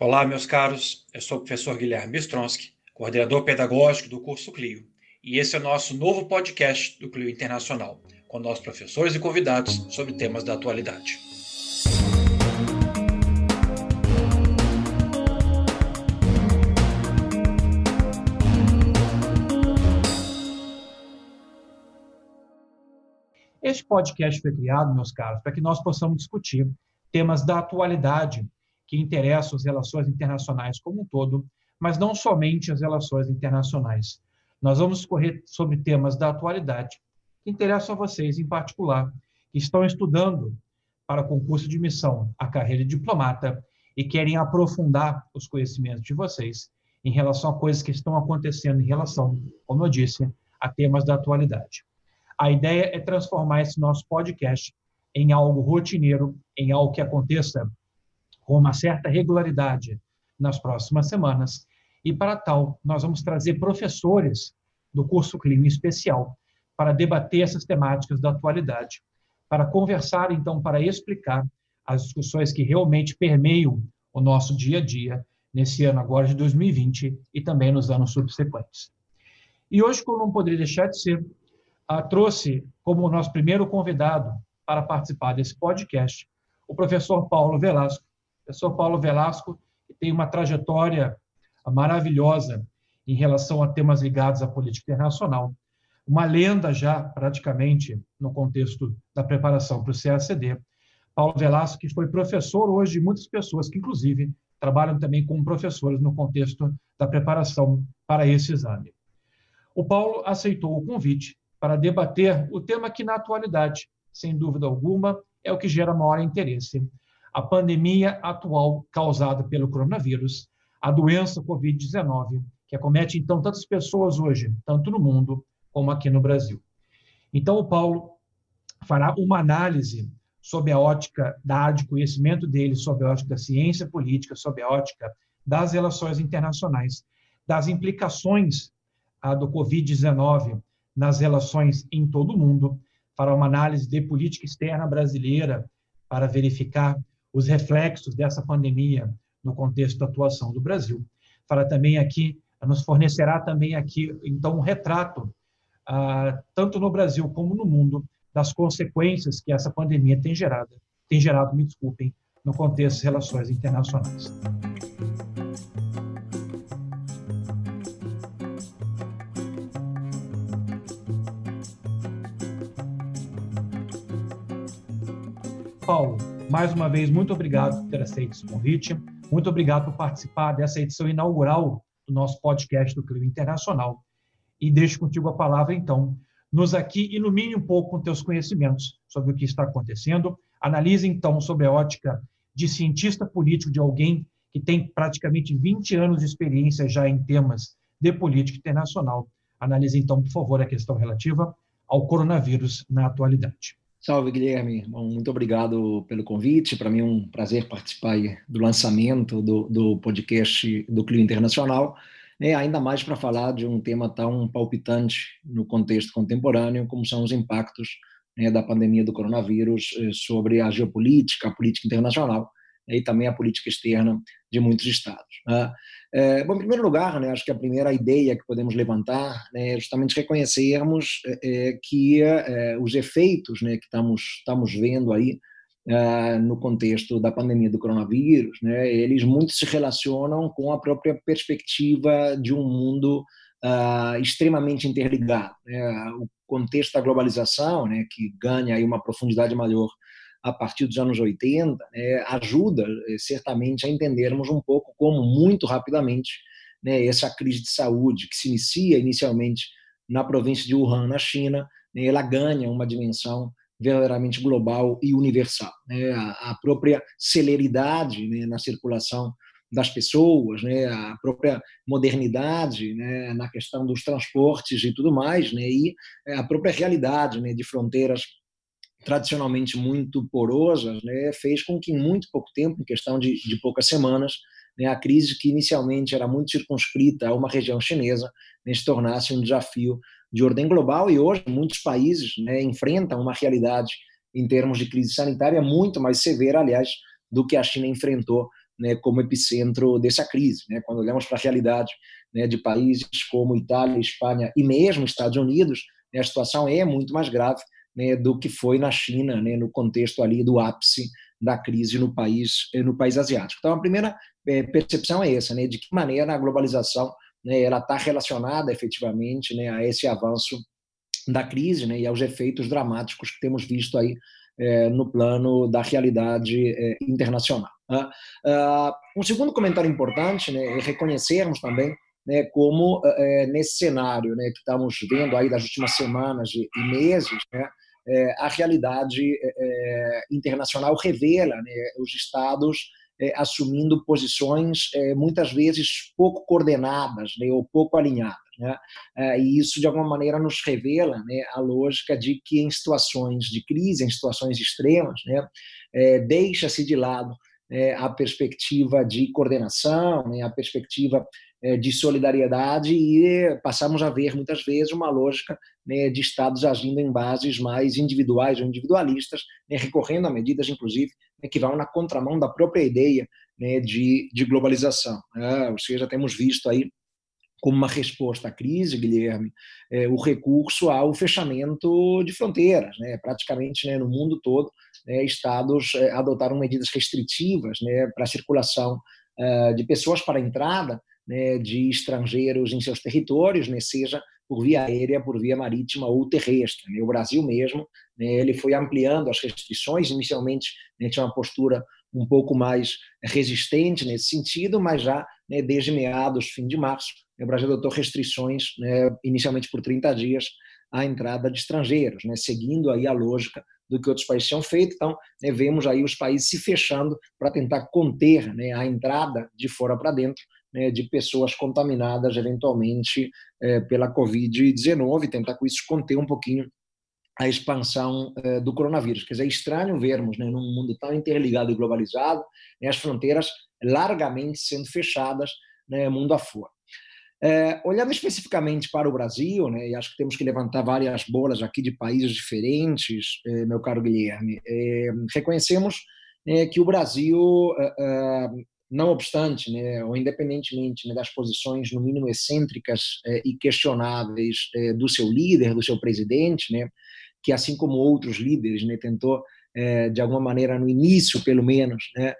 Olá, meus caros. Eu sou o professor Guilherme Bistronsky, coordenador pedagógico do curso Clio, e esse é o nosso novo podcast do Clio Internacional, com nossos professores e convidados sobre temas da atualidade. Este podcast foi criado, meus caros, para que nós possamos discutir temas da atualidade que interessam as relações internacionais como um todo, mas não somente as relações internacionais. Nós vamos discorrer sobre temas da atualidade que interessam a vocês em particular, que estão estudando para concurso de missão a carreira de diplomata e querem aprofundar os conhecimentos de vocês em relação a coisas que estão acontecendo em relação, como eu disse, a temas da atualidade. A ideia é transformar esse nosso podcast em algo rotineiro, em algo que aconteça com uma certa regularidade nas próximas semanas. E para tal, nós vamos trazer professores do curso clínico especial para debater essas temáticas da atualidade, para conversar, então, para explicar as discussões que realmente permeiam o nosso dia a dia nesse ano agora de 2020 e também nos anos subsequentes. E hoje, como não poderia deixar de ser, uh, trouxe como nosso primeiro convidado para participar desse podcast o professor Paulo Velasco, professor Paulo Velasco, que tem uma trajetória maravilhosa em relação a temas ligados à política internacional. Uma lenda já, praticamente, no contexto da preparação para o CACD. Paulo Velasco, que foi professor hoje de muitas pessoas que, inclusive, trabalham também como professores no contexto da preparação para esse exame. O Paulo aceitou o convite para debater o tema que, na atualidade, sem dúvida alguma, é o que gera maior interesse, a pandemia atual causada pelo coronavírus, a doença Covid-19, que acomete então tantas pessoas hoje, tanto no mundo como aqui no Brasil. Então, o Paulo fará uma análise sob a ótica da área de conhecimento dele, sob a ótica da ciência política, sob a ótica das relações internacionais, das implicações ah, do Covid-19 nas relações em todo o mundo, fará uma análise de política externa brasileira para verificar os reflexos dessa pandemia no contexto da atuação do Brasil. Fala também aqui, nos fornecerá também aqui, então, um retrato, ah, tanto no Brasil como no mundo, das consequências que essa pandemia tem gerado, tem gerado, me desculpem, no contexto das relações internacionais. Paulo, mais uma vez, muito obrigado por ter aceito esse convite. Muito obrigado por participar dessa edição inaugural do nosso podcast do Clima Internacional. E deixo contigo a palavra, então. Nos aqui ilumine um pouco com teus conhecimentos sobre o que está acontecendo. Analise, então, sobre a ótica de cientista político, de alguém que tem praticamente 20 anos de experiência já em temas de política internacional. Analise, então, por favor, a questão relativa ao coronavírus na atualidade. Salve, Guilherme. Bom, muito obrigado pelo convite. Para mim é um prazer participar do lançamento do, do podcast do Clio Internacional, né? ainda mais para falar de um tema tão palpitante no contexto contemporâneo, como são os impactos né, da pandemia do coronavírus eh, sobre a geopolítica, a política internacional e também a política externa de muitos estados. Né? É, bom, em primeiro lugar, né, acho que a primeira ideia que podemos levantar né, é justamente reconhecermos é, é que é, os efeitos né, que estamos, estamos vendo aí é, no contexto da pandemia do coronavírus, né, eles muito se relacionam com a própria perspectiva de um mundo uh, extremamente interligado. Né, o contexto da globalização, né, que ganha aí uma profundidade maior a partir dos anos 80, né, ajuda eh, certamente a entendermos um pouco como, muito rapidamente, né, essa crise de saúde, que se inicia inicialmente na província de Wuhan, na China, né, ela ganha uma dimensão verdadeiramente global e universal. Né, a, a, própria celeridade né, na circulação das pessoas, né, a própria modernidade né, na questão dos transportes e tudo mais, né, e a própria realidade né, de fronteiras tradicionalmente muito porosas, né, fez com que em muito pouco tempo, em questão de, de poucas semanas, né, a crise que inicialmente era muito circunscrita a uma região chinesa né, se tornasse um desafio de ordem global e hoje muitos países né, enfrentam uma realidade em termos de crise sanitária muito mais severa, aliás, do que a China enfrentou né, como epicentro dessa crise. Né? Quando olhamos para a realidade de países como Itália, Espanha e mesmo Estados Unidos, a situação é muito mais grave né, do que foi na China, né, no contexto ali do ápice da crise no país no país asiático. Então, a primeira é, percepção é essa, né, de que maneira a globalização né, ela está relacionada efetivamente né, a esse avanço da crise né, e aos efeitos dramáticos que temos visto aí é, no plano da realidade internacional. Né? Ah, um segundo comentário importante né, é reconhecermos também né, como nesse cenário né, que estamos vendo aí das últimas semanas e, e meses, né, é, a realidade é, internacional revela né, os estados é, assumindo posições é, muitas vezes pouco coordenadas né, ou pouco alinhadas. Né? É, e isso, de alguma maneira, nos revela né, a lógica de que, em situações de crise, em situações extremas, né, é, deixa-se de lado a perspectiva de coordenação, né, a perspectiva é, de solidariedade e passamos a ver muitas vezes uma lógica né, de estados agindo em bases mais individuais ou individualistas, né, recorrendo a medidas, inclusive, né, que vão na contramão da própria ideia né, de, de globalização. Né? Ou seja, temos visto aí como uma resposta à crise, Guilherme, é, o recurso ao fechamento de fronteiras. Né? Praticamente né, no mundo todo, estados adotaram medidas restritivas para a circulação é, de pessoas para a entrada né, de estrangeiros em seus territórios, né, seja por via aérea, por via marítima ou terrestre. Né? O Brasil mesmo, né, ele foi ampliando as restrições, inicialmente né, tinha uma postura um pouco mais resistente nesse sentido, mas já né, desde meados, fim de março, o Brasil adotou restrições, inicialmente por 30 dias, à entrada de estrangeiros, seguindo aí a lógica do que outros países tinham feito. Então, vemos aí os países se fechando para tentar conter a entrada de fora para dentro né, de pessoas contaminadas eventualmente é, pela Covid-19, tentar com isso conter um pouquinho a expansão é, do coronavírus. Quer dizer, é estranho vermos, né, num mundo tão interligado e globalizado, né, as fronteiras largamente sendo fechadas né, mundo afora. É, olhando especificamente para o Brasil, né, e acho que temos que levantar várias bolas aqui de países diferentes, meu caro Guilherme, reconhecemos né, que o Brasil não obstante, né, ou independentemente né, das posições, no mínimo excêntricas eh, e questionáveis eh, do seu líder, do seu presidente, né, que assim como outros líderes né, tentou eh, de alguma maneira no início, pelo menos, né,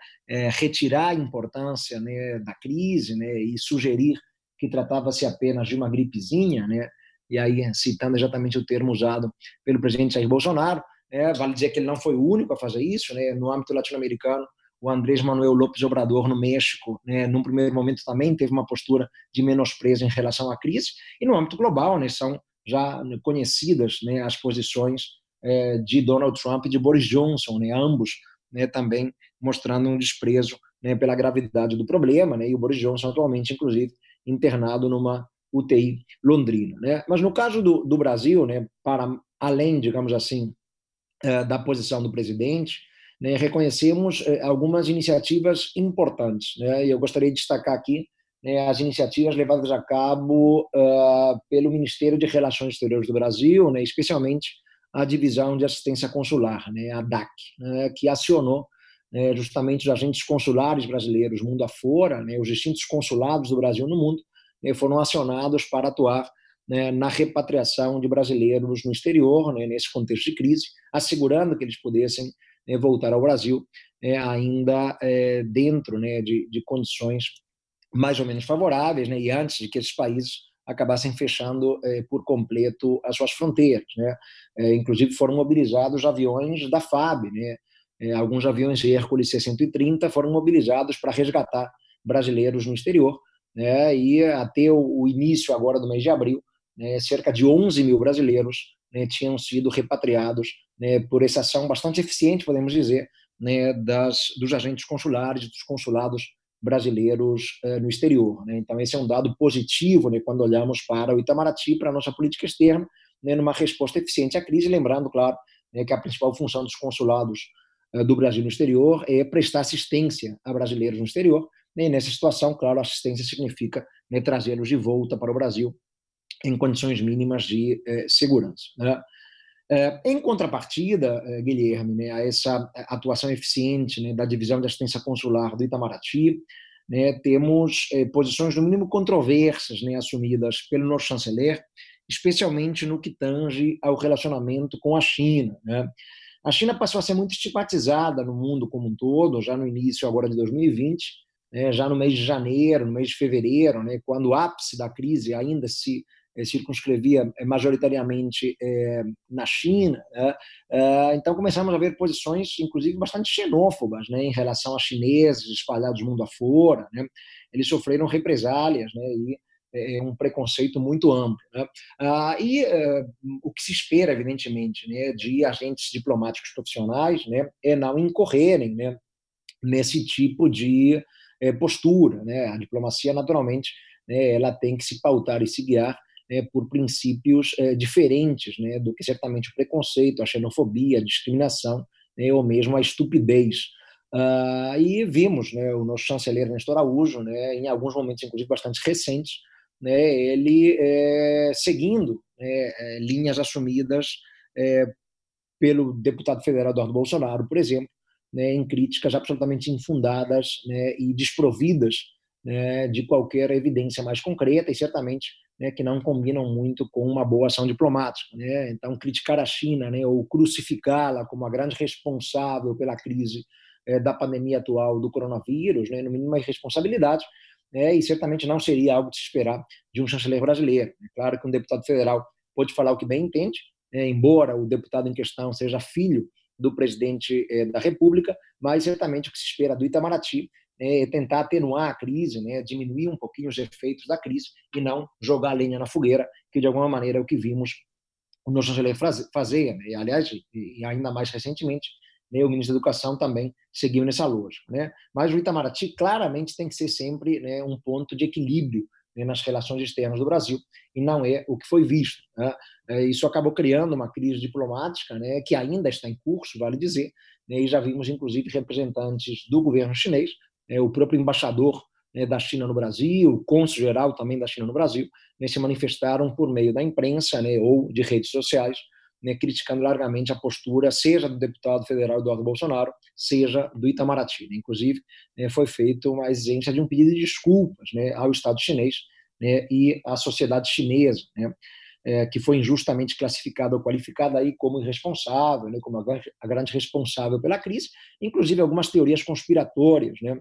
retirar a importância né, da crise né, e sugerir que tratava-se apenas de uma gripezinha, né, e aí citando exatamente o termo usado pelo presidente Jair Bolsonaro, né, vale dizer que ele não foi o único a fazer isso, né, no âmbito latino-americano o Andrés Manuel López Obrador no México, né, num primeiro momento também teve uma postura de menosprezo em relação à crise, e no âmbito global, né, são já conhecidas né, as posições é, de Donald Trump e de Boris Johnson, né, ambos né, também mostrando um desprezo né, pela gravidade do problema, né, e o Boris Johnson atualmente, inclusive, internado numa UTI londrina. Né. Mas no caso do, do Brasil, né, para além, digamos assim, é, da posição do presidente, né, reconhecemos eh, algumas iniciativas importantes. Né, eu gostaria de destacar aqui né, as iniciativas levadas a cabo uh, pelo Ministério de Relações Exteriores do Brasil, né, especialmente a Divisão de Assistência Consular, né, a DAC, né, que acionou né, justamente os agentes consulares brasileiros mundo afora, né, os distintos consulados do Brasil no mundo, né, foram acionados para atuar né, na repatriação de brasileiros no exterior, né, nesse contexto de crise, assegurando que eles pudessem né, voltar ao Brasil né, ainda é, dentro né, de, de, condições mais ou menos favoráveis, né, e antes de que esses países acabassem fechando é, por completo as suas fronteiras. Né? É, inclusive foram mobilizados aviões da FAB, né? É, alguns aviões Hércules C-130 foram mobilizados para resgatar brasileiros no exterior, e até o, o início agora do mês de abril, cerca de 11 mil brasileiros né, tinham sido repatriados né, por essa ação bastante eficiente, podemos dizer, né, das, dos agentes consulares, dos consulados brasileiros eh, no exterior. Né? Então, esse é um dado positivo né, quando olhamos para o Itamaraty, para a nossa política externa, né, numa resposta eficiente à crise, lembrando, claro, que a principal função dos consulados eh, do Brasil no exterior é prestar assistência a brasileiros no exterior. E nessa situação, claro, assistência significa né, trazê-los de volta para o Brasil em condições mínimas de eh, segurança. Né? Em contrapartida, Guilherme, né, a essa atuação eficiente né, da divisão de assistência consular do Itamaraty, né, temos posições, no mínimo, controversas né, assumidas pelo nosso chanceler, especialmente no que tange ao relacionamento com a China. Né? A China passou a ser muito estigmatizada no mundo como um todo, já no início agora de 2020, né, já no mês de janeiro, no mês de fevereiro, né, quando o ápice da crise ainda se eh, circunscrevia eh, majoritariamente eh, na China. Né, então começamos a ver posições, inclusive, bastante xenófobas né, em relação a chineses espalhados mundo afora. Né. Eles sofreram represálias né, e um preconceito muito amplo. Né? Ah, e o que se espera, evidentemente, né, de agentes diplomáticos profissionais né, é não incorrerem né, nesse tipo de postura. Né? A diplomacia, naturalmente, né, ela tem que se pautar e se guiar né, por princípios é, diferentes né, do que certamente o preconceito, a xenofobia, a discriminação né, ou mesmo a estupidez. Uh, e vimos né, o nosso chanceler Nestor Araújo, né, em alguns momentos, inclusive bastante recentes, né, ele é, seguindo né, linhas assumidas é, pelo deputado federal Eduardo Bolsonaro, por exemplo, né, em críticas absolutamente infundadas né, e desprovidas né, de qualquer evidência mais concreta e certamente né, que não combinam muito com uma boa ação diplomática. Né? Então, criticar a China né, ou crucificá-la como a grande responsável pela crise é, da pandemia atual do coronavírus, né, no mínimo uma irresponsabilidade, né, e certamente não seria algo de se esperar de um chanceler brasileiro. É claro que um deputado federal pode falar o que bem entende, né, embora o deputado em questão seja filho do presidente eh, da República, mas certamente o que se espera do Itamaraty é tentar atenuar a crise, né, diminuir um pouquinho os efeitos da crise e não jogar lenha na fogueira, que de alguma maneira é o que vimos o nosso chanceler fazer. Né? E, aliás, e ainda mais recentemente, né, o ministro da Educação também seguiu nessa lógica. Né? Mas o Itamaraty claramente tem que ser sempre né, um ponto de equilíbrio né, nas relações externas do Brasil, e não é o que foi visto. Né? É, isso acabou criando uma crise diplomática né, que ainda está em curso, vale dizer, né, e já vimos, inclusive, representantes do governo chinês, né, o próprio embaixador né, da China no Brasil, o cônsul-geral também da China no Brasil, né, se manifestaram por meio da imprensa né, ou de redes sociais, né, criticando largamente a postura, seja do deputado federal Eduardo Bolsonaro, seja do Itamaraty. Inclusive, foi feita uma exigência de um pedido de desculpas ao Estado chinês e à sociedade chinesa, é, que foi injustamente classificada ou qualificada aí como irresponsável, né, como a, grande responsável pela crise. Inclusive, algumas teorias conspiratórias né,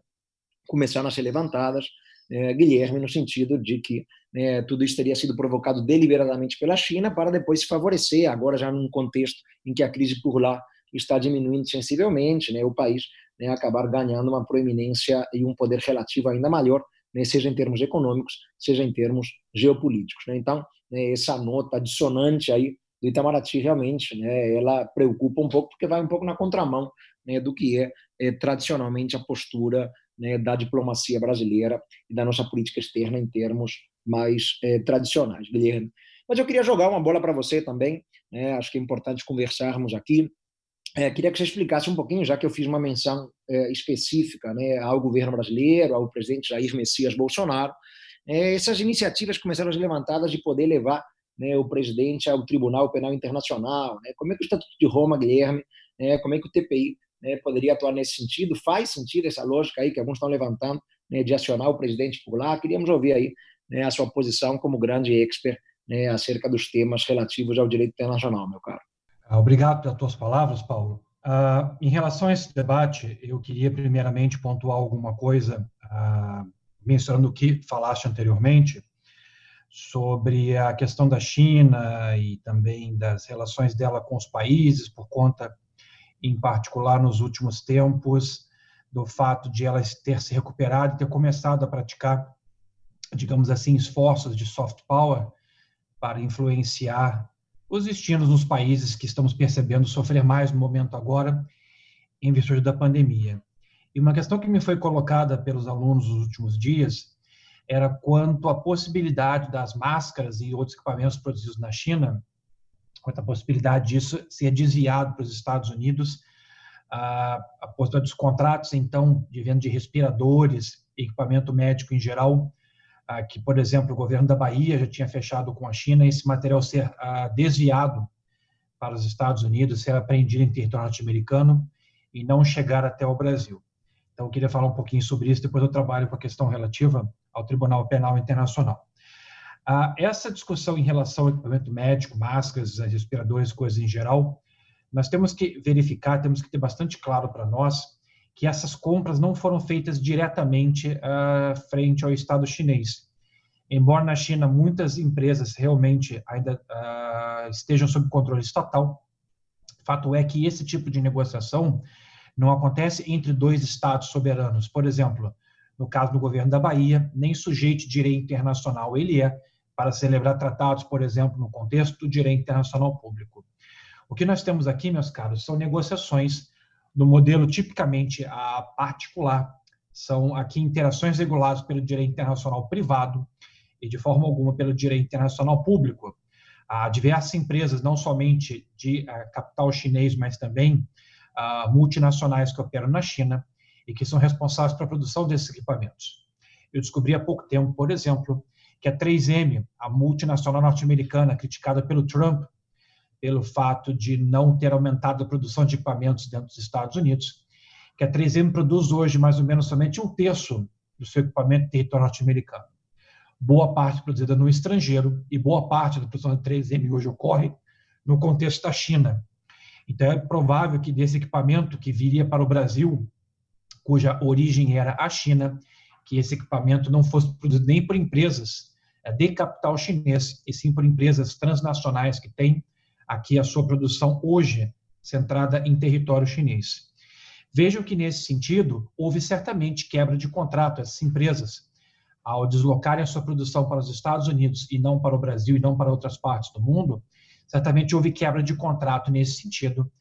começaram a ser levantadas, é, Guilherme, no sentido de que né, tudo isso teria sido provocado deliberadamente pela China para depois se favorecer, agora já num contexto em que a crise por lá está diminuindo sensivelmente, né, o país né, acabar ganhando uma proeminência e um poder relativo ainda maior, né, seja em termos econômicos, seja em termos geopolíticos. Né. Então, né, essa nota dissonante aí do Itamaraty realmente, né, ela preocupa um pouco porque vai um pouco na contramão né, do que é, é tradicionalmente a postura né, da diplomacia brasileira e da nossa política externa em termos mais é, tradicionais, Guilherme. Mas eu queria jogar uma bola para você também, né, acho que é importante conversarmos aqui. É, queria que você explicasse um pouquinho, já que eu fiz uma menção é, específica né, ao governo brasileiro, ao presidente Jair Messias Bolsonaro, é, essas iniciativas começaram a ser levantadas de poder levar né, o presidente ao Tribunal Penal Internacional. Né, como é que o Estatuto de Roma, Guilherme, né, como é que o TPI né, poderia atuar nesse sentido. Faz sentido essa lógica aí que alguns estão levantando né, de acionar o presidente por lá. Queríamos ouvir aí né, a sua posição como grande expert né, acerca dos temas relativos ao direito internacional, meu caro. Ah, obrigado pelas tuas palavras, Paulo. Uh, em relação a esse debate, eu queria primeiramente pontuar alguma coisa, uh, mencionando o que falaste anteriormente, sobre a questão da China e também das relações dela com os países, por conta em particular nos últimos tempos, do fato de ela ter se recuperado e ter começado a praticar, digamos assim, esforços de soft power para influenciar os destinos dos países que estamos percebendo sofrer mais no momento agora, em virtude da pandemia. E uma questão que me foi colocada pelos alunos nos últimos dias era quanto à possibilidade das máscaras e outros equipamentos produzidos na China quanto à possibilidade disso ser desviado para os Estados Unidos, a, a dos contratos, então, de venda de respiradores, equipamento médico em geral, que, por exemplo, o governo da Bahia já tinha fechado com a China, esse material ser desviado para os Estados Unidos, ser apreendida em território norte-americano e não chegar até o Brasil. Então, eu queria falar um pouquinho sobre isso, depois eu trabalho com a questão relativa ao Tribunal Penal Internacional. Ah, essa discussão em relação ao equipamento médico, máscaras, respiradores, coisas em geral, nós temos que verificar, temos que ter bastante claro para nós que essas compras não foram feitas diretamente ah, frente ao Estado chinês. Embora na China muitas empresas realmente ainda ah, estejam sob controle estatal, fato é que esse tipo de negociação não acontece entre dois estados soberanos. Por exemplo, no caso do governo da Bahia, nem sujeito de direito internacional ele é para celebrar tratados, por exemplo, no contexto do direito internacional público. O que nós temos aqui, meus caros, são negociações no modelo tipicamente a particular, são aqui interações reguladas pelo direito internacional privado e de forma alguma pelo direito internacional público. Há diversas empresas, não somente de uh, capital chinês, mas também uh, multinacionais que operam na China e que são responsáveis pela produção desses equipamentos. Eu descobri há pouco tempo, por exemplo, que a 3M, a multinacional norte-americana criticada pelo Trump pelo fato de não ter aumentado a produção de equipamentos dentro dos Estados Unidos, que a 3M produz hoje mais ou menos somente um terço do seu equipamento em território norte-americano. Boa parte produzida no estrangeiro e boa parte da produção da 3M hoje ocorre no contexto da China. Então é provável que desse equipamento que viria para o Brasil, cuja origem era a China, que esse equipamento não fosse produzido nem por empresas é, de capital chinês, e sim por empresas transnacionais que têm aqui a sua produção hoje centrada em território chinês. Vejam que, nesse sentido, houve certamente quebra de contrato. Essas empresas, ao deslocarem a sua produção para os Estados Unidos e não para o Brasil e não para outras partes do mundo, certamente houve quebra de contrato nesse sentido.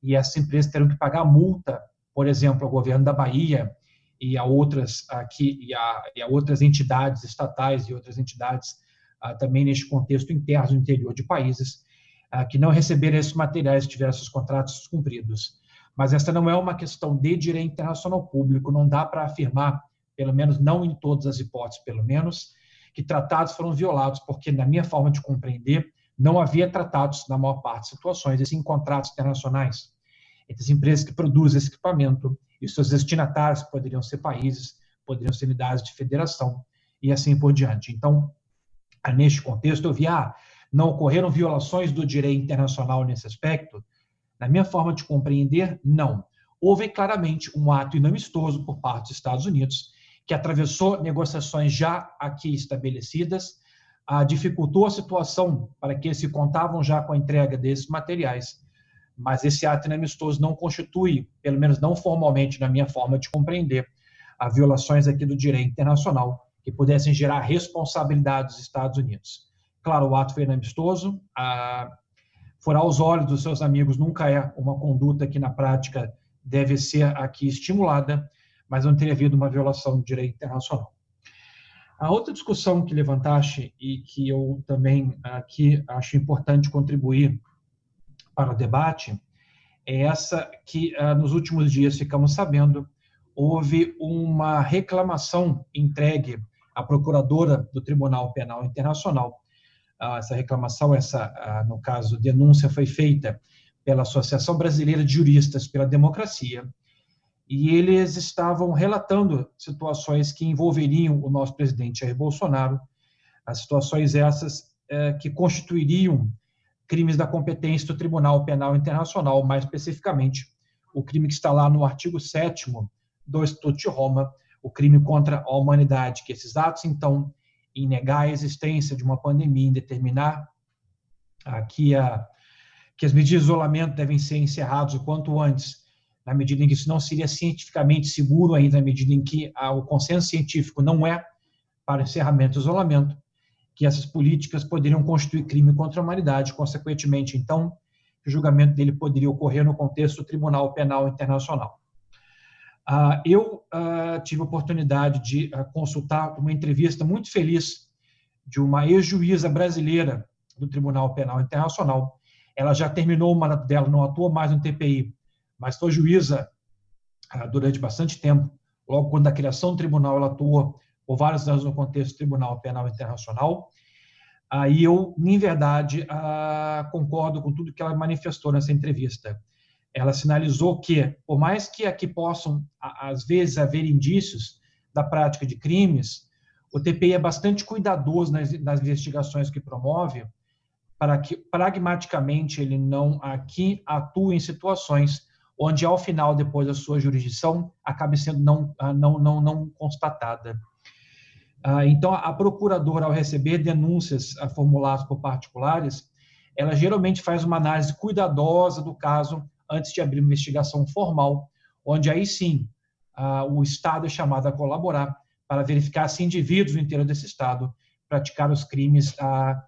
E essas empresas terão que pagar multa, por exemplo, ao governo da Bahia, e a outras aqui e a, e a outras entidades estatais e outras entidades ah, também neste contexto interno no interior de países ah, que não receberam esses materiais e tiveram esses contratos cumpridos. Mas essa não é uma questão de direito internacional público, não dá para afirmar, pelo menos não em todas as hipóteses, pelo menos, que tratados foram violados, porque na minha forma de compreender, não havia tratados na maior parte das situações, e sim contratos internacionais entre as empresas que produzem esse equipamento e seus destinatários poderiam ser países, poderiam ser unidades de federação e assim por diante. Então, neste contexto, eu vi, ah, não ocorreram violações do direito internacional nesse aspecto? Na minha forma de compreender, não. Houve claramente um ato inamistoso por parte dos Estados Unidos, que atravessou negociações já aqui estabelecidas, ah, dificultou a situação para que se contavam já com a entrega desses materiais mas esse ato inamistoso não constitui, pelo menos não formalmente, na minha forma de compreender, a violações aqui do direito internacional que pudessem gerar responsabilidade dos Estados Unidos. Claro, o ato foi inamistoso, a, furar os olhos dos seus amigos nunca é uma conduta que, na prática, deve ser aqui estimulada, mas não teria havido uma violação do direito internacional. A outra discussão que levantaste e que eu também aqui acho importante contribuir para o debate é essa que ah, nos últimos dias ficamos sabendo houve uma reclamação entregue à procuradora do Tribunal Penal Internacional. Ah, essa reclamação, essa ah, no caso denúncia foi feita pela Associação Brasileira de Juristas pela Democracia e eles estavam relatando situações que envolveriam o nosso presidente Jair Bolsonaro, as situações essas eh, que constituiriam crimes da competência do Tribunal Penal Internacional, mais especificamente o crime que está lá no artigo 7 do Estatuto de Roma, o crime contra a humanidade, que esses atos, então, em negar a existência de uma pandemia, em determinar que, a, que as medidas de isolamento devem ser encerradas o quanto antes, na medida em que isso não seria cientificamente seguro ainda, na medida em que o consenso científico não é para encerramento do isolamento, que essas políticas poderiam constituir crime contra a humanidade, consequentemente, então, o julgamento dele poderia ocorrer no contexto do Tribunal Penal Internacional. Uh, eu uh, tive a oportunidade de uh, consultar uma entrevista muito feliz de uma ex-juíza brasileira do Tribunal Penal Internacional. Ela já terminou o mandato dela, não atua mais no TPI, mas foi juíza durante bastante tempo. Logo quando a criação do tribunal, ela atuou por vários anos no contexto do Tribunal Penal Internacional. Aí eu, em verdade, concordo com tudo que ela manifestou nessa entrevista. Ela sinalizou que, por mais que aqui possam, às vezes, haver indícios da prática de crimes, o TPI é bastante cuidadoso nas, nas investigações que promove, para que pragmaticamente ele não aqui atue em situações onde, ao final, depois da sua jurisdição, acabe sendo não, não, não, não constatada. Ah, então, a procuradora, ao receber denúncias ah, formuladas por particulares, ela geralmente faz uma análise cuidadosa do caso antes de abrir uma investigação formal, onde aí sim ah, o Estado é chamado a colaborar para verificar se indivíduos no interior desse Estado praticaram os crimes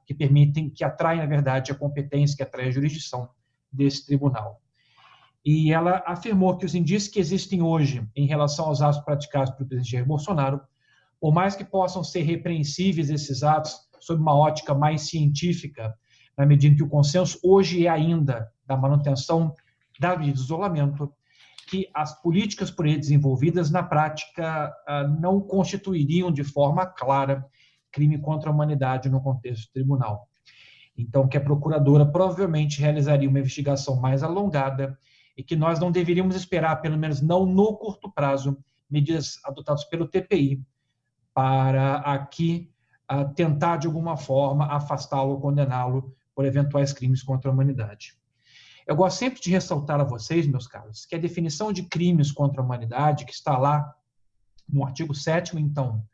que permitem, que atraem, na verdade, a competência, que atrai a jurisdição desse tribunal. E ela afirmou que os indícios que existem hoje em relação aos atos praticados pelo presidente Jair Bolsonaro por mais que possam ser repreensíveis esses atos sob uma ótica mais científica, na medida que o consenso hoje é ainda da manutenção da medida de isolamento, que as políticas por ele desenvolvidas na prática ah, não constituiriam de forma clara crime contra a humanidade no contexto tribunal. Então, que a procuradora provavelmente realizaria uma investigação mais alongada e que nós não deveríamos esperar, pelo menos não no curto prazo, medidas adotadas pelo TPI para aqui uh, tentar, de alguma forma, afastá-lo ou condená-lo por eventuais crimes contra a humanidade. Eu gosto sempre de ressaltar a vocês, meus caros, que a definição de crimes contra a humanidade, que está lá no artigo 7 então,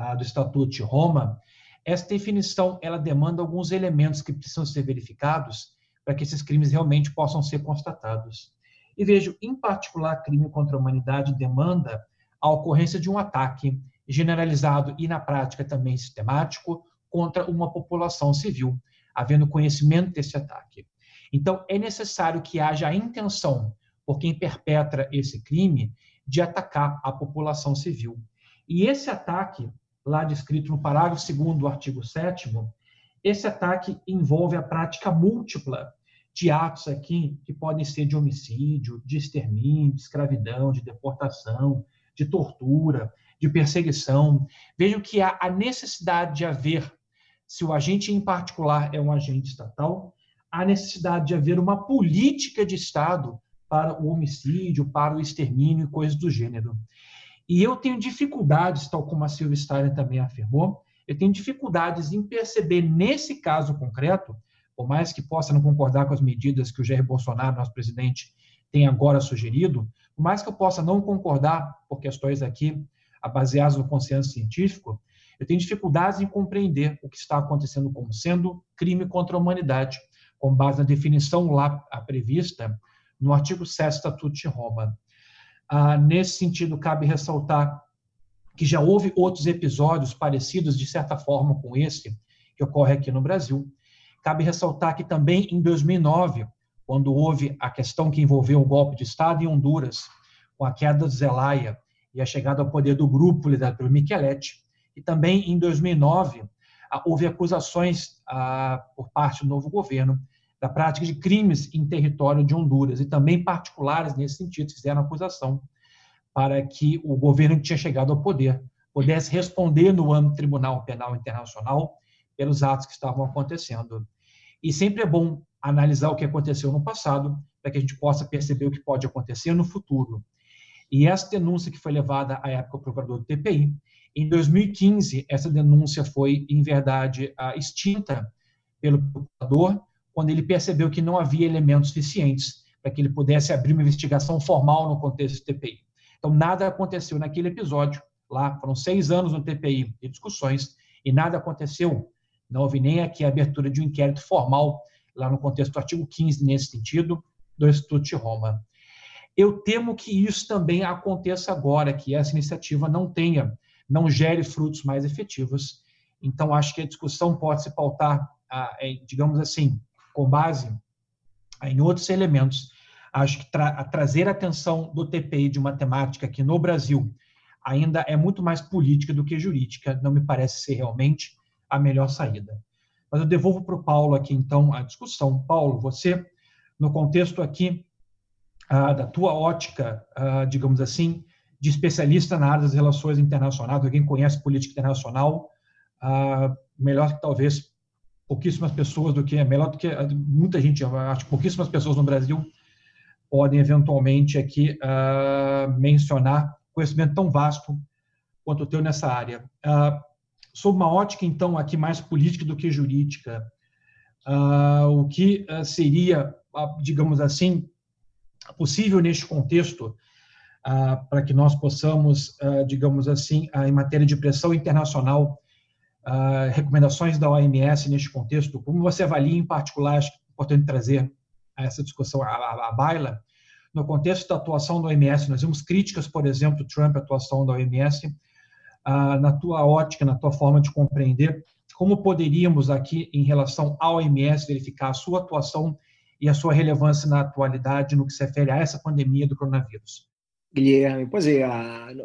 uh, do Estatuto de Roma, essa definição ela demanda alguns elementos que precisam ser verificados para que esses crimes realmente possam ser constatados. E vejo, em particular, crime contra a humanidade demanda a ocorrência de um ataque generalizado e, na prática, também sistemático contra uma população civil, havendo conhecimento desse ataque. Então, é necessário que haja a intenção por quem perpetra esse crime de atacar a população civil. E esse ataque, lá descrito no parágrafo 2 do artigo 7 esse ataque envolve a prática múltipla de atos aqui que podem ser de homicídio, de extermínio, de escravidão, de deportação, de tortura, de perseguição. Vejam que há a necessidade de haver, se o agente em particular é um agente estatal, há necessidade de haver uma política de Estado para o homicídio, para o extermínio e coisas do gênero. E eu tenho dificuldades, tal como a Silvia Steiner também afirmou, eu tenho dificuldades em perceber nesse caso concreto, por mais que possa não concordar com as medidas que o Jair Bolsonaro, nosso presidente, tem agora sugerido, por mais que eu possa não concordar por questões aqui baseadas no consenso científico, eu tenho dificuldades em compreender o que está acontecendo como sendo crime contra a humanidade, com base na definição lá prevista no artigo 7 do Estatuto de Roma. Ah, nesse sentido, cabe ressaltar que já houve outros episódios parecidos, de certa forma, com esse, que ocorre aqui no Brasil. Cabe ressaltar que também em 2009, quando houve a questão que envolveu o golpe de Estado em Honduras, com a queda do Zelaya, e a chegada ao poder do grupo liderado pelo Micheletti. E também, em 2009, houve acusações por parte do novo governo da prática de crimes em território de Honduras, e também particulares nesse sentido fizeram acusação para que o governo que tinha chegado ao poder pudesse responder no âmbito Tribunal Penal Internacional pelos atos que estavam acontecendo. E sempre é bom analisar o que aconteceu no passado, para que a gente possa perceber o que pode acontecer no futuro. E essa denúncia que foi levada à época ao procurador do TPI, em 2015, essa denúncia foi, em verdade, extinta pelo procurador, quando ele percebeu que não havia elementos suficientes para que ele pudesse abrir uma investigação formal no contexto do TPI. Então, nada aconteceu naquele episódio, lá foram seis anos no TPI de discussões, e nada aconteceu, não houve nem aqui a abertura de um inquérito formal, lá no contexto do artigo 15, nesse sentido, do Instituto de Roma. Eu temo que isso também aconteça agora, que essa iniciativa não tenha, não gere frutos mais efetivos. Então, acho que a discussão pode se pautar, digamos assim, com base em outros elementos. Acho que tra trazer a atenção do TPI de uma temática que no Brasil ainda é muito mais política do que jurídica, não me parece ser realmente a melhor saída. Mas eu devolvo para o Paulo aqui, então, a discussão. Paulo, você, no contexto aqui ah, da tua ótica, ah, digamos assim, de especialista na área das relações internacionais, alguém conhece política internacional, ah, melhor que talvez pouquíssimas pessoas do que melhor do que muita gente, acho que pouquíssimas pessoas no Brasil podem eventualmente aqui uh, mencionar conhecimento tão vasto quanto o teu nessa área. Uh, sob uma ótica então aqui mais política do que jurídica, o que seria, digamos assim, possível neste contexto para que nós possamos, digamos assim, em matéria de pressão internacional recomendações da OMS neste contexto? Como você avalia, em particular, acho que é importante trazer essa discussão à, à baila, no contexto da atuação da OMS, nós vimos críticas, por exemplo, Trump, à atuação da OMS, na tua ótica, na tua forma de compreender, como poderíamos aqui, em relação à OMS, verificar a sua atuação e a sua relevância na atualidade no que se refere a essa pandemia do coronavírus? Guilherme, pois é,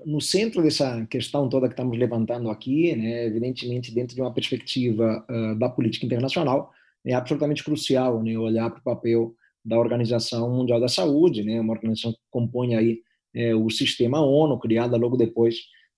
no centro dessa questão toda que estamos levantando aqui, né, evidentemente dentro de uma perspectiva uh, da política internacional, é absolutamente crucial né, olhar para o papel da Organização Mundial da Saúde, né, uma organização que compõe aí é, o sistema ONU, criada logo depois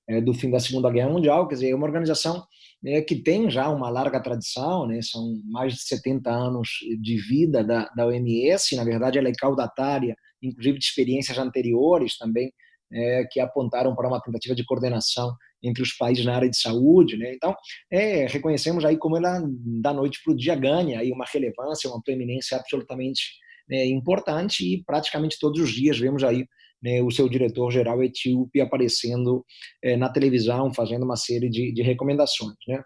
é, do fim da Segunda Guerra Mundial, quer dizer, é uma organização né, que tem já uma larga tradição, né, são mais de 70 anos de vida da, da OMS, na verdade ela é caudatária inclusive de experiências anteriores também, é, que apontaram para uma tentativa de coordenação entre os países na área de saúde. Né? Então, é, reconhecemos aí como ela, da noite para o dia, ganha aí uma relevância, uma preeminência absolutamente né, importante e praticamente todos os dias vemos aí né, o seu diretor-geral etíope aparecendo é, na televisão, fazendo uma série de, de recomendações. Né?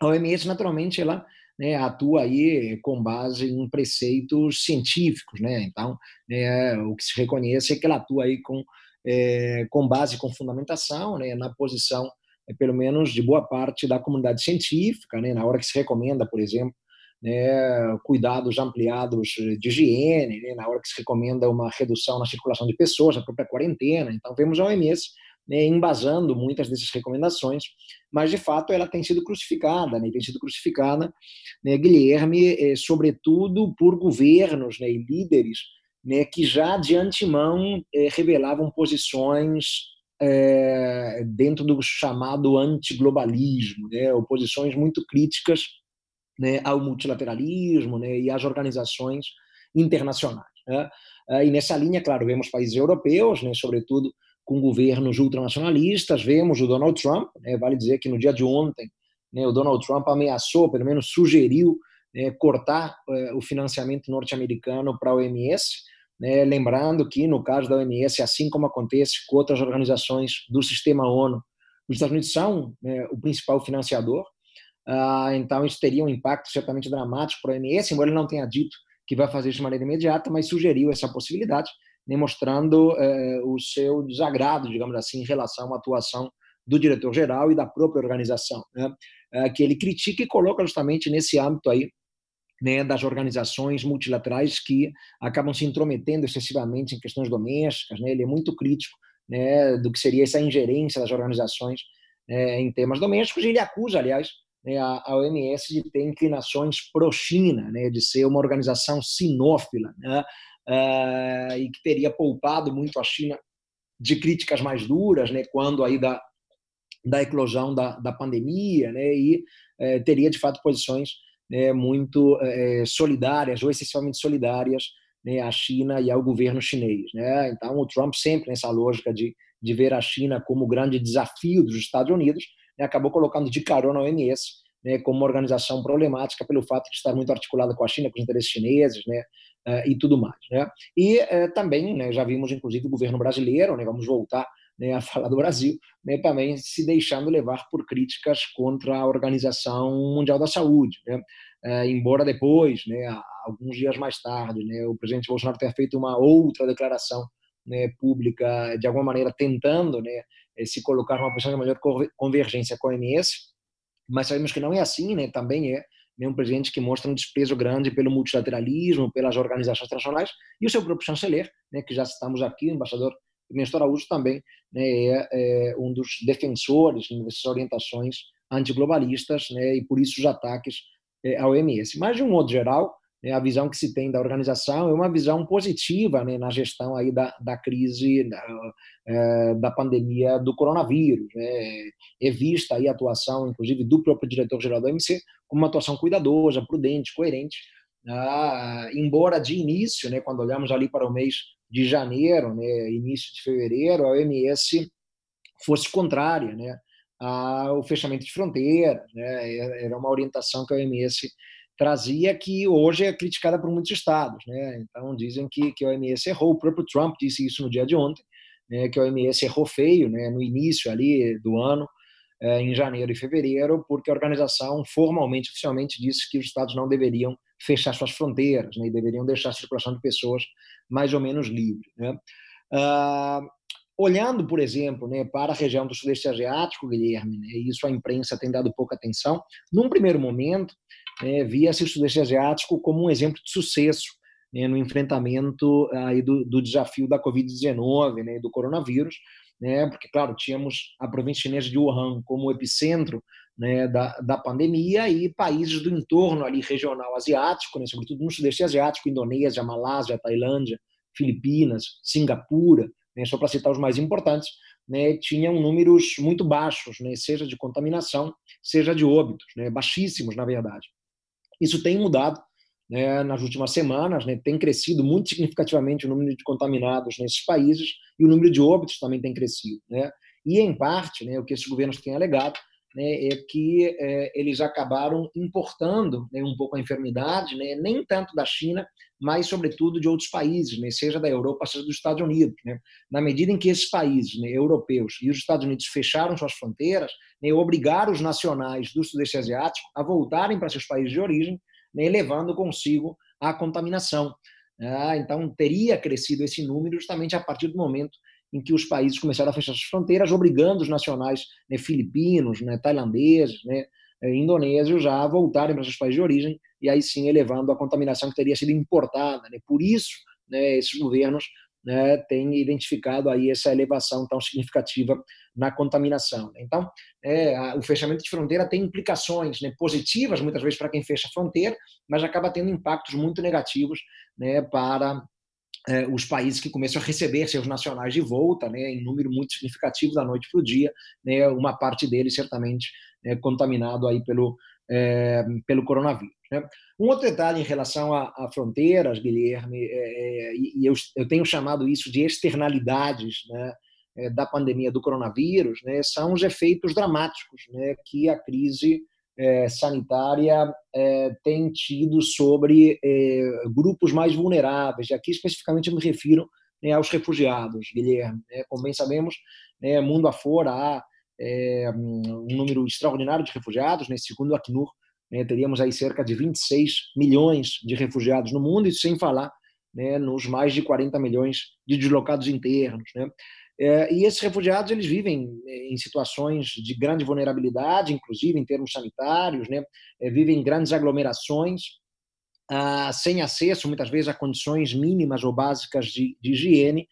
A OMS, naturalmente, ela né, atua aí com base em preceitos científicos, né? Então, né, o que se reconhece é que ela atua aí com é, com base com fundamentação, né, na posição é, pelo menos de boa parte da comunidade científica, né, na hora que se recomenda, por exemplo, né, cuidados ampliados de higiene, né, na hora que se recomenda uma redução na circulação de pessoas, a própria quarentena. Então, vemos a OMS né, embasando muitas dessas recomendações, mas de fato ela tem sido crucificada, né, tem sido crucificada, né, Guilherme, é, sobretudo por governos né, e líderes né, que já de antemão é, revelavam posições é, dentro do chamado antiglobalismo, né, ou posições muito críticas né, ao multilateralismo né, e às organizações internacionais. Né. E nessa linha, claro, vemos países europeus, né, sobretudo com governos ultranacionalistas. Vemos o Donald Trump, né, vale dizer que no dia de ontem, né, o Donald Trump ameaçou, pelo menos sugeriu, né, cortar eh, o financiamento norte-americano para a OMS. Né, lembrando que, no caso da OMS, assim como acontece com outras organizações do sistema ONU, os Estados Unidos são né, o principal financiador. Ah, então, isso teria um impacto certamente dramático para a OMS, embora ele não tenha dito que vai fazer isso de maneira imediata, mas sugeriu essa possibilidade né, mostrando é, o seu desagrado, digamos assim, em relação à atuação do diretor-geral e da própria organização, né, é, que ele critica e coloca justamente nesse âmbito aí né, das organizações multilaterais que acabam se intrometendo excessivamente em questões domésticas. Né, ele é muito crítico né, do que seria essa ingerência das organizações né, em temas domésticos e ele acusa, aliás, né, a, OMS de ter inclinações pró-China, né, de ser uma organização sinófila, né, uh, e que teria poupado muito a China de críticas mais duras, né, quando aí da, da eclosão da, da pandemia, né, e uh, teria de fato posições né, muito uh, solidárias ou excessivamente solidárias né, à China e ao governo chinês. Né? Então, o Trump sempre nessa lógica de, de ver a China como o grande desafio dos Estados Unidos, né, acabou colocando de carona a OMS né, como uma organização problemática pelo fato de estar muito articulada com a China, com os interesses chineses, né, uh, e tudo mais. Né? E uh, também né, já vimos, inclusive, o governo brasileiro, né, vamos voltar né, a falar do Brasil, né, também se deixando levar por críticas contra a Organização Mundial da Saúde. Né? Uh, embora depois, né, alguns dias mais tarde, né, o presidente Bolsonaro tenha feito uma outra declaração né, pública, de alguma maneira tentando se colocar numa posição de maior convergência com a OMS, mas sabemos que não é assim, né, também é né, um presidente que mostra um desprezo grande pelo multilateralismo, pelas organizações internacionais, e o seu próprio chanceler, né, que já estamos aqui, o embaixador Ernesto Araújo, também né, é, é, um dos defensores dessas orientações antiglobalistas, né, e por isso os ataques é, à OMS. Mas, de um modo geral, né, a visão que se tem da organização é uma visão positiva né, na gestão aí da, da crise da, é, da pandemia do coronavírus. Né, é vista aí a atuação, inclusive, do próprio diretor-geral do OMC como uma atuação cuidadosa, prudente, coerente, ah, embora de início, né, quando olhamos ali para o mês de janeiro, né, início de fevereiro, a OMS fosse contrária né, ao fechamento de fronteiras. Né, era uma orientação que a OMS trazia que hoje é criticada por muitos estados. Né? Então, dizem que, que a OMS errou. O próprio Trump disse isso no dia de ontem, né, que a OMS errou feio né, no início ali do ano, eh, em janeiro e fevereiro, porque a organização formalmente, oficialmente, disse que os estados não deveriam fechar suas fronteiras né, e deveriam deixar a circulação de pessoas mais ou menos livre. Né? Ah, olhando, por exemplo, né, para a região do Sudeste Asiático, Guilherme, né, isso a imprensa tem dado pouca atenção, num primeiro momento, né, via-se o Sudeste Asiático como um exemplo de sucesso né, no enfrentamento aí do, do desafio da Covid-19 né, do coronavírus, né, porque, claro, tínhamos a província chinesa de Wuhan como epicentro né, da, da pandemia e países do entorno ali regional asiático, né, sobretudo no Sudeste Asiático, Indonésia, Malásia, Tailândia, Filipinas, Singapura, né, só para citar os mais importantes, né, tinham números muito baixos, né, seja de contaminação, seja de óbitos, né, baixíssimos, na verdade. Isso tem mudado né, nas últimas semanas, né, tem crescido muito significativamente o número de contaminados nesses países e o número de óbitos também tem crescido. Né? E, em parte, né, o que esses governos têm alegado né, é que é, eles acabaram importando né, um pouco a enfermidade, né, nem tanto da China, mas, sobretudo, de outros países, né, seja da Europa, seja dos Estados Unidos. Né. Na medida em que esses países né, europeus e os Estados Unidos fecharam suas fronteiras, né, obrigaram os nacionais do Sudeste Asiático a voltarem para seus países de origem, né, levando consigo a contaminação. Ah, então, teria crescido esse número justamente a partir do momento em que os países começaram a fechar suas fronteiras, obrigando os nacionais né, filipinos, né, tailandeses, né, eh, indonésios a voltarem para seus países de origem e aí sim elevando a contaminação que teria sido importada. Né? Por isso, né, esses governos né, têm identificado aí essa elevação tão significativa na contaminação. Então, é, o fechamento de fronteira tem implicações né, positivas, muitas vezes, para quem fecha a fronteira, mas acaba tendo impactos muito negativos né, para é, os países que começam a receber seus nacionais de volta, né, em número muito significativo da noite para o dia, né, uma parte deles certamente é, contaminado aí pelo, é, pelo coronavírus. Né. Um outro detalhe em relação a, a fronteiras, Guilherme, é, é, e eu, eu, tenho chamado isso de externalidades né, é, da pandemia do coronavírus, né, são os efeitos dramáticos né, que a crise é, sanitária é, tem tido sobre grupos mais vulneráveis. E aqui, especificamente, me refiro né, aos refugiados, Guilherme. Né? Como bem sabemos, mundo afora há é, um número extraordinário de refugiados. Né? Segundo o Acnur, né, teríamos aí cerca de 26 milhões de refugiados no mundo, e sem falar né, nos mais de 40 milhões de deslocados internos. Né? É, e esses refugiados eles vivem é, em situações de grande vulnerabilidade, inclusive em termos sanitários, né? É, vivem em grandes aglomerações, ah, sem acesso muitas vezes a condições mínimas ou básicas de, de higiene,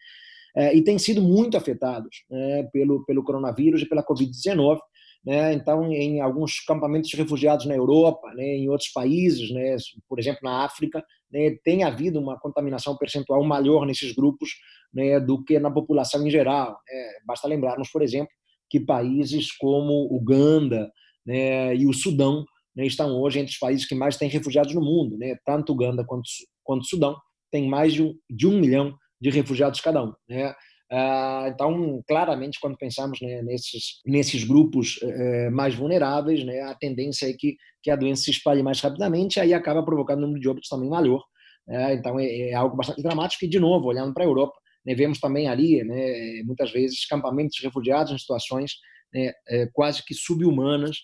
e têm sido muito afetados né, pelo, pelo coronavírus e pela Covid-19. Né? Então, em alguns campamentos de refugiados na Europa, né, em outros países, né, por exemplo, na África, né, tem havido uma contaminação percentual maior nesses grupos né, do que na população em geral. É, basta lembrarmos, por exemplo, que países como Uganda né, e o Sudão né, estão hoje entre os países que mais têm refugiados no mundo. Né? Tanto Uganda quanto, quanto Sudão têm mais de um, de um milhão de refugiados cada um. Né? Ah, então, claramente, quando pensamos né, nesses, nesses grupos eh, mais vulneráveis, né, a tendência é que, que a doença se espalhe mais rapidamente, aí acaba provocando um número de óbitos também maior. Né? então, é, é, algo bastante dramático e, de novo, olhando para a Europa, né, vemos também ali, né, muitas vezes, campamentos de refugiados em situações né, é, quase que subhumanas,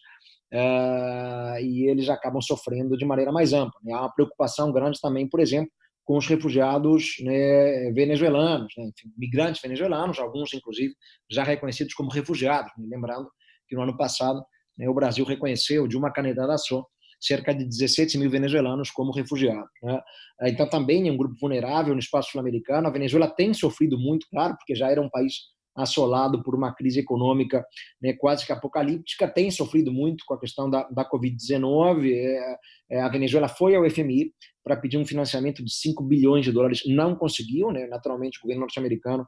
uh, e eles acabam sofrendo de maneira mais ampla. Há uma preocupação grande também, por exemplo, com os refugiados né, venezuelanos, né, enfim, migrantes venezuelanos, alguns inclusive já reconhecidos como refugiados. Né? Lembrando que no ano passado né, o Brasil reconheceu de uma canetada só cerca de 17 mil venezuelanos como refugiados. Né? Então, também é um grupo vulnerável no espaço sul-americano. A Venezuela tem sofrido muito, claro, porque já era um país assolado por uma crise econômica né, quase que apocalíptica, tem sofrido muito com a questão da, da Covid-19. É, é, a Venezuela foi ao FMI, para pedir um financiamento de 5 bilhões de dólares, não conseguiu, né? naturalmente o governo norte-americano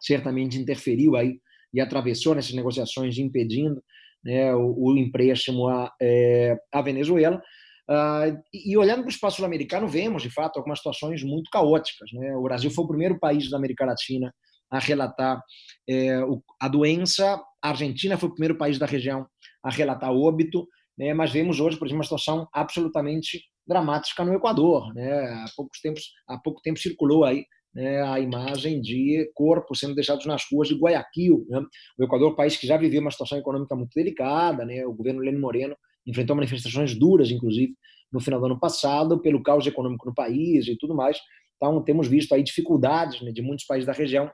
certamente interferiu aí e atravessou nessas negociações, impedindo né, o, o, empréstimo à, é, Venezuela. Uh, e, e, olhando para o espaço sul-americano, vemos, de fato, algumas situações muito caóticas. Né? O Brasil foi o primeiro país da América Latina a relatar é, o, a doença, a Argentina foi o primeiro país da região a relatar óbito, né? mas vemos hoje, por exemplo, uma situação absolutamente dramática no Equador. Né? Há, poucos tempos, há pouco tempo circulou aí né, a imagem de corpos sendo deixados nas ruas de Guayaquil. Né? O Equador, país que já vivia uma situação econômica muito delicada, né? o governo Lenin Moreno enfrentou manifestações duras, inclusive, no final do ano passado, pelo caos econômico no país e tudo mais. Então, temos visto aí dificuldades né, de muitos países da região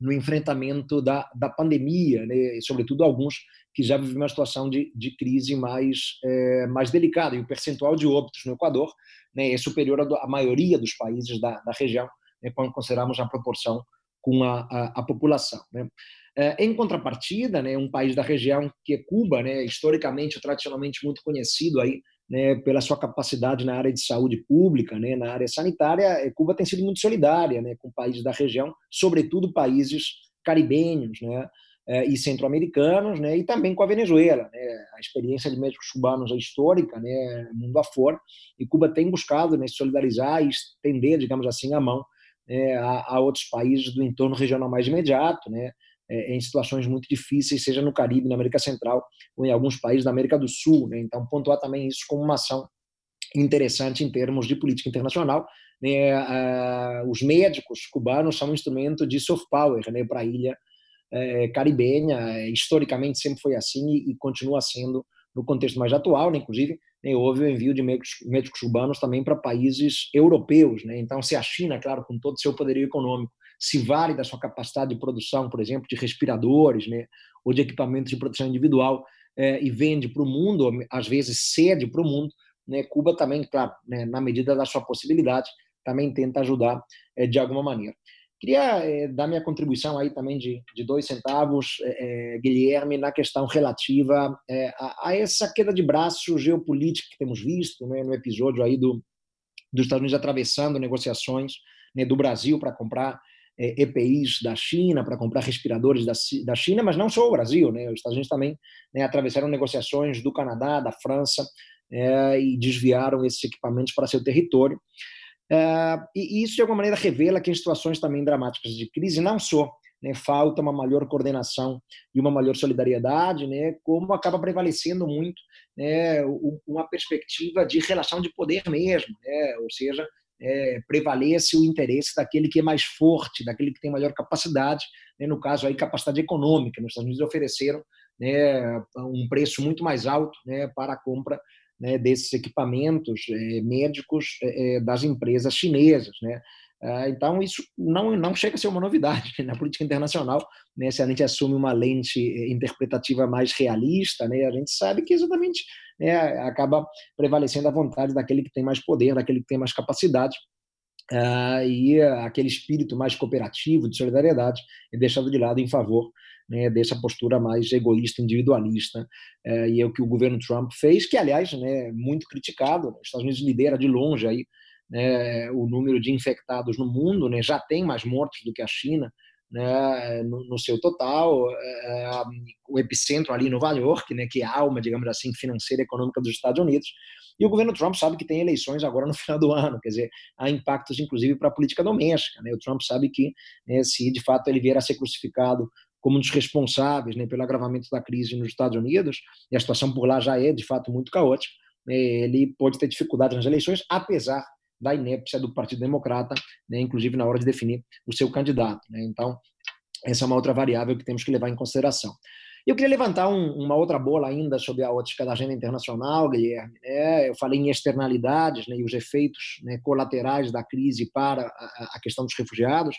no enfrentamento da, da pandemia, né, e sobretudo alguns que já vivem uma situação de, de crise mais, é, mais delicada. E o percentual de óbitos no Equador né, é superior à maioria dos países da, da região, né, quando consideramos a proporção com a, a, a população. Né. É, em contrapartida, né, um país da região que é Cuba, né, historicamente, tradicionalmente muito conhecido aí, né, pela sua capacidade na área de saúde pública, né, na área sanitária, é, Cuba tem sido muito solidária né, com países da região, sobretudo países caribenhos né, é, e centro-americanos, né, e também com a Venezuela. Né, a experiência de médicos cubanos é histórica, né, mundo afora, e Cuba tem buscado né, solidarizar e estender, digamos assim, a mão né, a, a, outros países do entorno regional mais imediato, né, é, em situações muito difíceis, seja no Caribe, na América Central ou em alguns países da América do Sul. Né, então, pontuar também isso como uma ação interessante em termos de política internacional. Né, uh, os médicos cubanos são um instrumento de soft power né, para a ilha é, caribenha. Historicamente sempre foi assim e, e continua sendo no contexto mais atual, né, inclusive né, houve o envio de médicos, médicos cubanos também para países europeus. Né? Então, se a China, claro, com todo o seu poderio econômico, se vale da sua capacidade de produção, por exemplo, de respiradores né, ou de equipamentos de proteção individual é, e vende para o mundo, às vezes cede para o mundo, né, Cuba também, claro, né, na medida da sua possibilidade, também tenta ajudar é, de alguma maneira. Queria é, dar minha contribuição aí também de, de dois centavos, é, Guilherme, na questão relativa é, a, a, essa queda de braço geopolítica que temos visto né, no episódio aí do, dos Estados Unidos atravessando negociações né, do Brasil para comprar EPIs da China, para comprar respiradores da, da China, mas não só o Brasil, né, os Estados Unidos também né, atravessaram negociações do Canadá, da França, e desviaram esses equipamentos para seu território. Uh, e isso, de alguma maneira, revela que em situações também dramáticas de crise, não só né, falta uma maior coordenação e uma maior solidariedade, né, como acaba prevalecendo muito né, uma perspectiva de relação de poder mesmo, né, ou seja, é, prevalece o interesse daquele que é mais forte, daquele que tem maior capacidade, né, no caso aí capacidade econômica. Nos Estados Unidos ofereceram né, um preço muito mais alto né, para a compra né, desses equipamentos é, médicos é, das empresas chinesas. Né? Ah, então, isso não, não chega a ser uma novidade na política internacional. Né? Se a gente assume uma lente interpretativa mais realista, né? a gente sabe que exatamente né, acaba prevalecendo a vontade daquele que tem mais poder, daquele que tem mais capacidade. Uh, e aquele espírito mais cooperativo, de solidariedade, é deixado de lado em favor né, dessa postura mais egoísta, individualista, é, e é o que o governo Trump fez, que aliás, né, muito criticado. Os Estados Unidos lidera de longe aí né, o número de infectados no mundo, né, já tem mais mortos do que a China. Né, no, no, seu total, é, o epicentro ali em Nova York, né, que é a alma, digamos assim, financeira e econômica dos Estados Unidos, e o governo Trump sabe que tem eleições agora no final do ano, quer dizer, há impactos inclusive para a política doméstica. Né? O Trump sabe que né, se de fato ele vier a ser crucificado como um dos responsáveis pelo agravamento da crise nos Estados Unidos, e a situação por lá já é, de fato, muito caótica, ele pode ter dificuldades nas eleições, apesar da inépcia do Partido Democrata, né, inclusive na hora de definir o seu candidato. Né. Então, essa é uma outra variável que temos que levar em consideração. Eu queria levantar um, uma outra bola ainda sobre a ótica da agenda internacional, Guilherme. Né? Eu falei em externalidades né, e os efeitos né, colaterais da crise para a, a, questão dos refugiados.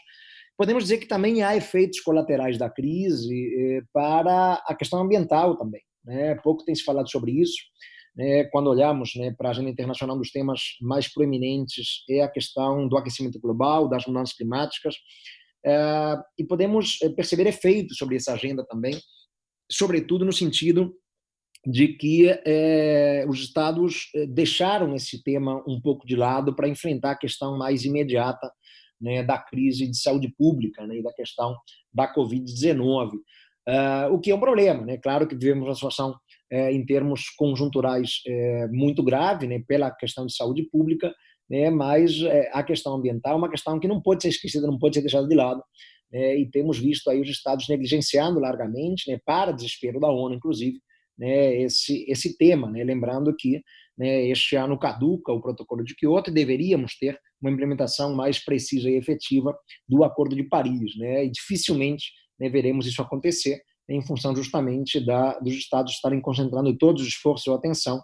Podemos dizer que também há efeitos colaterais da crise eh, para a questão ambiental também. Né? Pouco tem se falado sobre isso. Né? Quando olhamos né, para a agenda internacional, um dos temas mais proeminentes é a questão do aquecimento global, das mudanças climáticas. Eh, e podemos eh, perceber efeitos sobre essa agenda também, sobretudo no sentido de que é, os estados eh, deixaram esse tema um pouco de lado para enfrentar a questão mais imediata né, da crise de saúde pública né, e da questão da Covid-19, uh, o que é um problema. Né? Claro que vivemos uma situação é, em termos conjunturais é, muito grave né, pela questão de saúde pública, né, mas é, a questão ambiental é uma questão que não pode ser esquecida, não pode ser deixada de lado. Né, e temos visto aí os estados negligenciando largamente, né, para desespero da ONU, inclusive, né, esse, esse tema, né, lembrando que né, este ano caduca o protocolo de Kyoto e deveríamos ter uma implementação mais precisa e efetiva do Acordo de Paris, né, e dificilmente né, veremos isso acontecer em função justamente da, dos estados estarem concentrando todos os esforços e atenção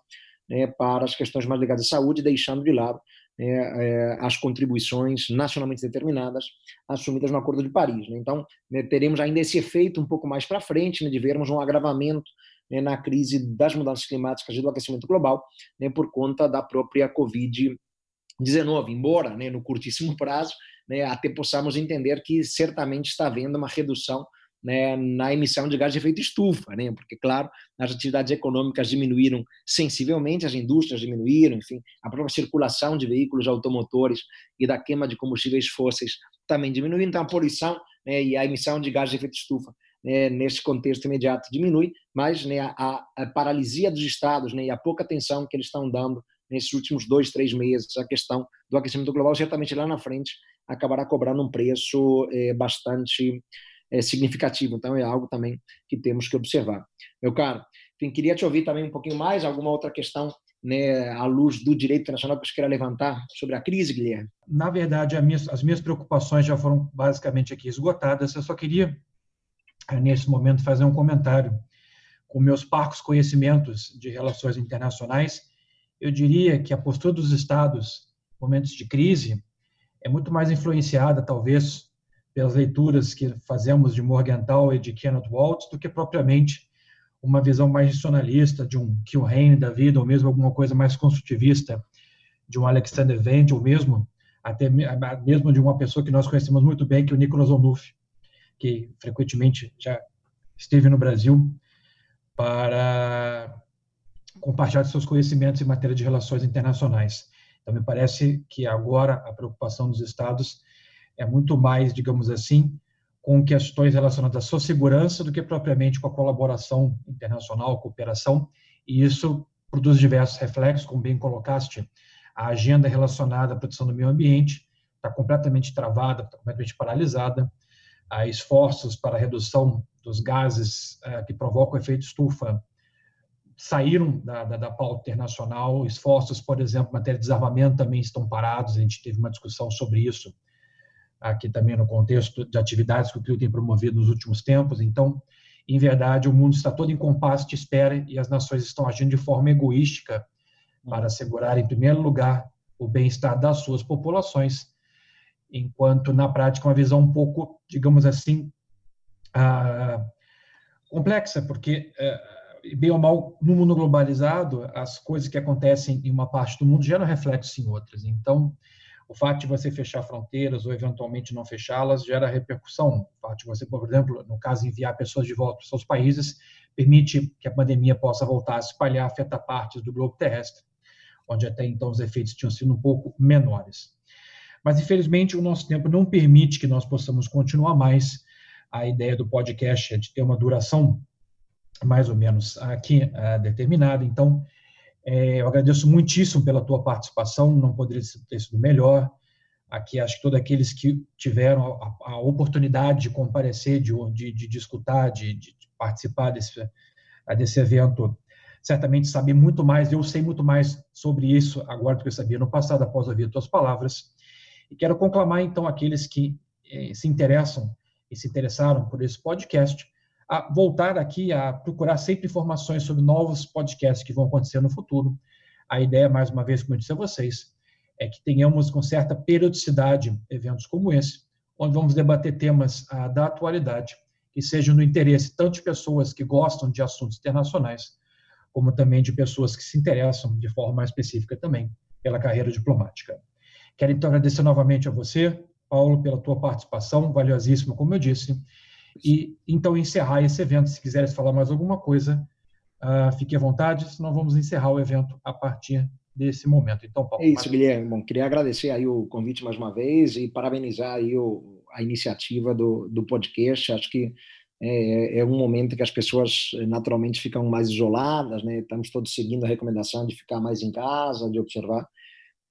né, para as questões mais ligadas à saúde, deixando de lado né, é, as contribuições nacionalmente determinadas assumidas no Acordo de Paris. Né? Então, né, teremos ainda esse efeito um pouco mais para frente, né, de vermos um agravamento né, na crise das mudanças climáticas e do aquecimento global, por conta da própria Covid-19. Embora, né, no curtíssimo prazo, né, até possamos entender que certamente está havendo uma redução né, na emissão de gás de efeito estufa, né, porque, claro, as atividades econômicas diminuíram sensivelmente, as indústrias diminuíram, enfim, a própria circulação de veículos automotores e da queima de combustíveis fósseis também diminuiu, então a poluição né, e a emissão de gás de efeito estufa né, nesse contexto imediato diminui, mas né, a, a, paralisia dos estados né, e a pouca atenção que eles estão dando nesses últimos dois, três meses à questão do aquecimento global, certamente lá na frente acabará cobrando um preço é, bastante é, significativo. Então é algo também que temos que observar. Meu caro, enfim, queria te ouvir também um pouquinho mais, alguma outra questão né, à luz do direito internacional que você queira levantar sobre a crise, Guilherme? Na verdade, minhas, as minhas preocupações já foram basicamente aqui esgotadas. Eu só queria nesse momento, fazer um comentário. Com meus parcos conhecimentos de relações internacionais, eu diria que a postura dos Estados, momentos de crise, é muito mais influenciada, talvez, pelas leituras que fazemos de Morgenthau e de Kenneth Waltz, do que propriamente uma visão mais racionalista de um Kilhane da vida, ou mesmo alguma coisa mais construtivista de um Alexander Vende, ou mesmo até mesmo de uma pessoa que nós conhecemos muito bem, que é o Nicolas Onuf, que frequentemente já esteve no Brasil, para compartilhar seus conhecimentos em matéria de relações internacionais. Então, me parece que agora a preocupação dos Estados é muito mais, digamos assim, com questões relacionadas à sua segurança do que propriamente com a colaboração internacional, cooperação, e isso produz diversos reflexos, como bem colocaste, a agenda relacionada à proteção do meio ambiente está completamente travada, está completamente paralisada, esforços para a redução dos gases eh, que provocam efeito estufa saíram da, da, da, pauta internacional. Esforços, por exemplo, em matéria de desarmamento também estão parados. A gente teve uma discussão sobre isso aqui também no contexto de atividades que o CRIO tem promovido nos últimos tempos. Então, em verdade, o mundo está todo em compasso de espera e as nações estão agindo de forma egoística para assegurar, em primeiro lugar, o bem-estar das suas populações enquanto na prática uma visão um pouco, digamos assim, ah, complexa, porque eh, bem ou mal no mundo globalizado as coisas que acontecem em uma parte do mundo geram reflexos em outras. Então, o fato de você fechar fronteiras ou eventualmente não fechá-las gera repercussão. O fato de você, por exemplo, no caso enviar pessoas de volta para seus países permite que a pandemia possa voltar a se espalhar, afetar partes do globo terrestre, onde até então os efeitos tinham sido um pouco menores. Mas, infelizmente, o nosso tempo não permite que nós possamos continuar mais. A ideia do podcast é de ter uma duração mais ou menos aqui uh, determinada. Então, é, eu agradeço muitíssimo pela tua participação, não poderia ter sido melhor. Aqui, acho que todos aqueles que tiveram a, a oportunidade de comparecer, de, de, de, escutar, de, de, participar desse, desse evento, certamente sabem muito mais. Eu sei muito mais sobre isso agora do que eu sabia no passado, após ouvir tuas palavras. E quero conclamar, então, aqueles que eh, se interessam e se interessaram por esse podcast a voltar aqui a procurar sempre informações sobre novos podcasts que vão acontecer no futuro. A ideia, mais uma vez, como eu disse a vocês, é que tenhamos com certa periodicidade eventos como esse, onde vamos debater temas ah, da atualidade que sejam do interesse tanto de pessoas que gostam de assuntos internacionais, como também de pessoas que se interessam de forma mais específica também pela carreira diplomática. Quero então agradecer novamente a você, Paulo, pela tua participação, valiosíssima, como eu disse, e então encerrar esse evento. Se quiseres falar mais alguma coisa, uh, fique à vontade, senão vamos encerrar o evento a partir desse momento. Então, Paulo. É isso, Guilherme. Bom, queria agradecer aí o convite mais uma vez e parabenizar aí o, a iniciativa do, do podcast. Acho que é, é, um momento que as pessoas naturalmente ficam mais isoladas, né? Estamos todos seguindo a recomendação de ficar mais em casa, de observar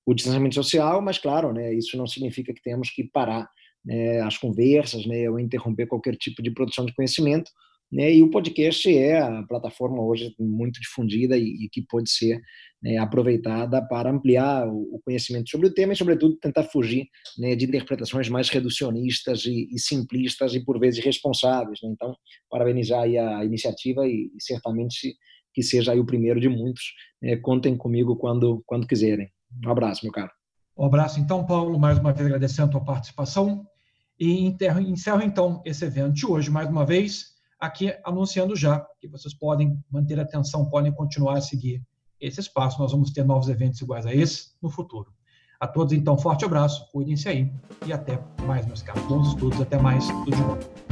o distanciamento social, mas claro, né? Isso não significa que temos que parar né, as conversas, né? Ou interromper qualquer tipo de produção de conhecimento. Né? E o podcast é a plataforma hoje muito difundida e, e que pode ser né, aproveitada para ampliar o, conhecimento sobre o tema e, sobretudo, tentar fugir né, de interpretações mais reducionistas e, e, simplistas e, por vezes, irresponsáveis. Né? Então, parabenizar a iniciativa e, e, certamente que seja o primeiro de muitos. Né? contem comigo quando, quando quiserem. Um abraço, meu caro. Um abraço, então, Paulo, mais uma vez agradecendo a tua participação e encerro, encerro então, esse evento de hoje, mais uma vez, aqui anunciando já que vocês podem manter atenção, podem continuar a seguir esse espaço. Nós vamos ter novos eventos iguais a esse no futuro. A todos, então, forte abraço, cuidem-se aí e até mais, meus caros. Bons estudos, até mais, tudo de bom.